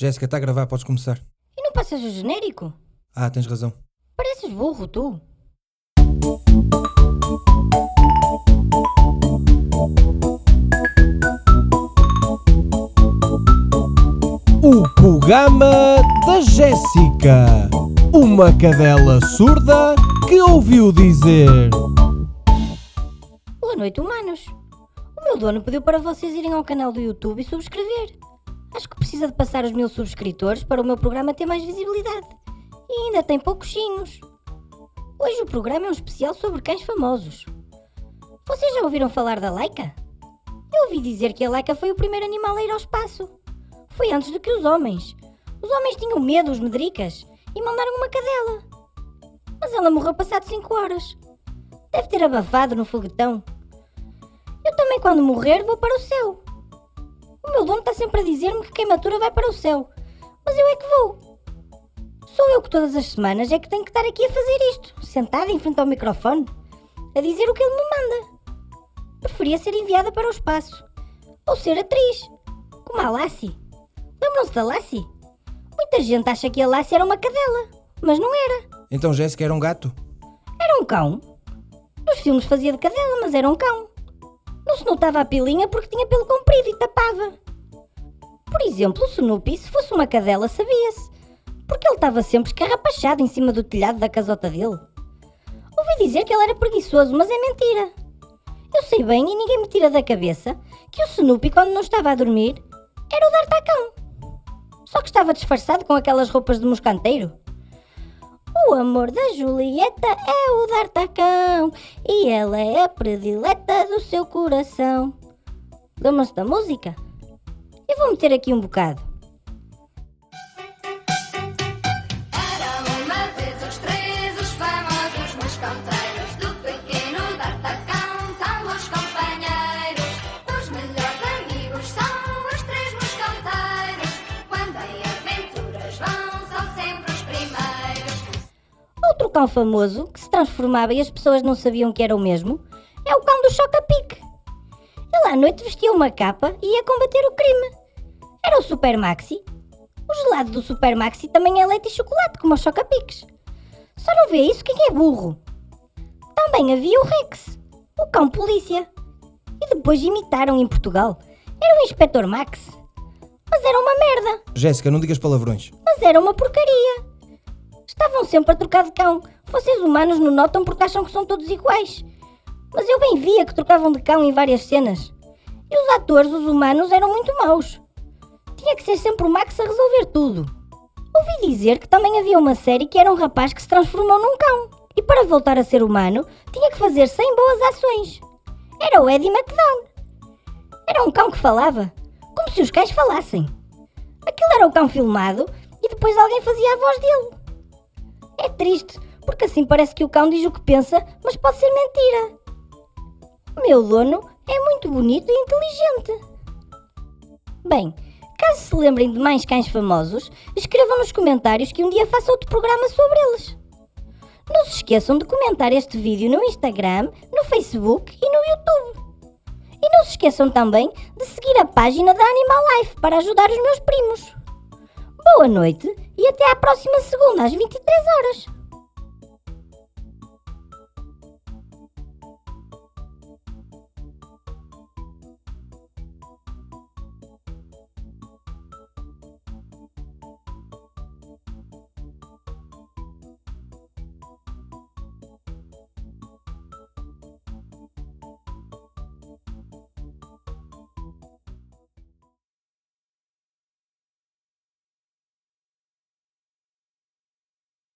Jéssica, está a gravar, podes começar. E não passas o genérico? Ah, tens razão. Pareces burro, tu. O programa da Jéssica. Uma cadela surda que ouviu dizer. Boa noite, humanos. O meu dono pediu para vocês irem ao canal do YouTube e subscrever. Acho que precisa de passar os mil subscritores para o meu programa ter mais visibilidade. E ainda tem pouquinhos. Hoje o programa é um especial sobre cães famosos. Vocês já ouviram falar da Laika? Eu ouvi dizer que a Laika foi o primeiro animal a ir ao espaço. Foi antes do que os homens. Os homens tinham medo, os medricas, e mandaram uma cadela. Mas ela morreu passado 5 horas. Deve ter abafado no foguetão. Eu também, quando morrer, vou para o céu. O meu dono está sempre a dizer-me que queimatura vai para o céu. Mas eu é que vou. Sou eu que todas as semanas é que tenho que estar aqui a fazer isto, sentada em frente ao microfone, a dizer o que ele me manda. Preferia ser enviada para o espaço. Ou ser atriz, como a Lassie. Lembram-se da Lassie? Muita gente acha que a Lassie era uma cadela, mas não era. Então Jéssica era um gato? Era um cão. Nos filmes fazia de cadela, mas era um cão. Não se notava a pilinha porque tinha pelo comprido e tapava. Por exemplo, o Snoopy, se fosse uma cadela, sabia-se. Porque ele estava sempre escarrapachado em cima do telhado da casota dele. Ouvi dizer que ele era preguiçoso, mas é mentira. Eu sei bem e ninguém me tira da cabeça que o Snoopy, quando não estava a dormir, era o D'Artacão. Só que estava disfarçado com aquelas roupas de moscanteiro. O amor da Julieta é o D'Artacão e ela é a predileta do seu coração. Lembram-se da música? Eu vou meter aqui um bocado. Outro cão famoso que se transformava e as pessoas não sabiam que era o mesmo é o cão do Choca-Pique. Ele à noite vestia uma capa e ia combater o crime. Era o Super Maxi. O gelado do Super Maxi também é leite e chocolate, como os Choca-Piques. Só não vê isso quem é burro. Também havia o Rex, o cão polícia. E depois imitaram em Portugal. Era o Inspector Max. Mas era uma merda. Jéssica, não digas palavrões. Mas era uma porcaria. Estavam sempre a trocar de cão. Vocês humanos não notam porque acham que são todos iguais. Mas eu bem via que trocavam de cão em várias cenas. E os atores, os humanos, eram muito maus. Tinha que ser sempre o Max a resolver tudo. Ouvi dizer que também havia uma série que era um rapaz que se transformou num cão. E para voltar a ser humano, tinha que fazer 100 boas ações. Era o Eddie McDown. Era um cão que falava, como se os cães falassem. Aquilo era o cão filmado e depois alguém fazia a voz dele. É triste, porque assim parece que o cão diz o que pensa, mas pode ser mentira. Meu dono é muito bonito e inteligente. Bem, caso se lembrem de mais cães famosos, escrevam nos comentários que um dia faça outro programa sobre eles. Não se esqueçam de comentar este vídeo no Instagram, no Facebook e no YouTube. E não se esqueçam também de seguir a página da Animal Life para ajudar os meus primos. Boa noite e até à próxima segunda às 23 horas.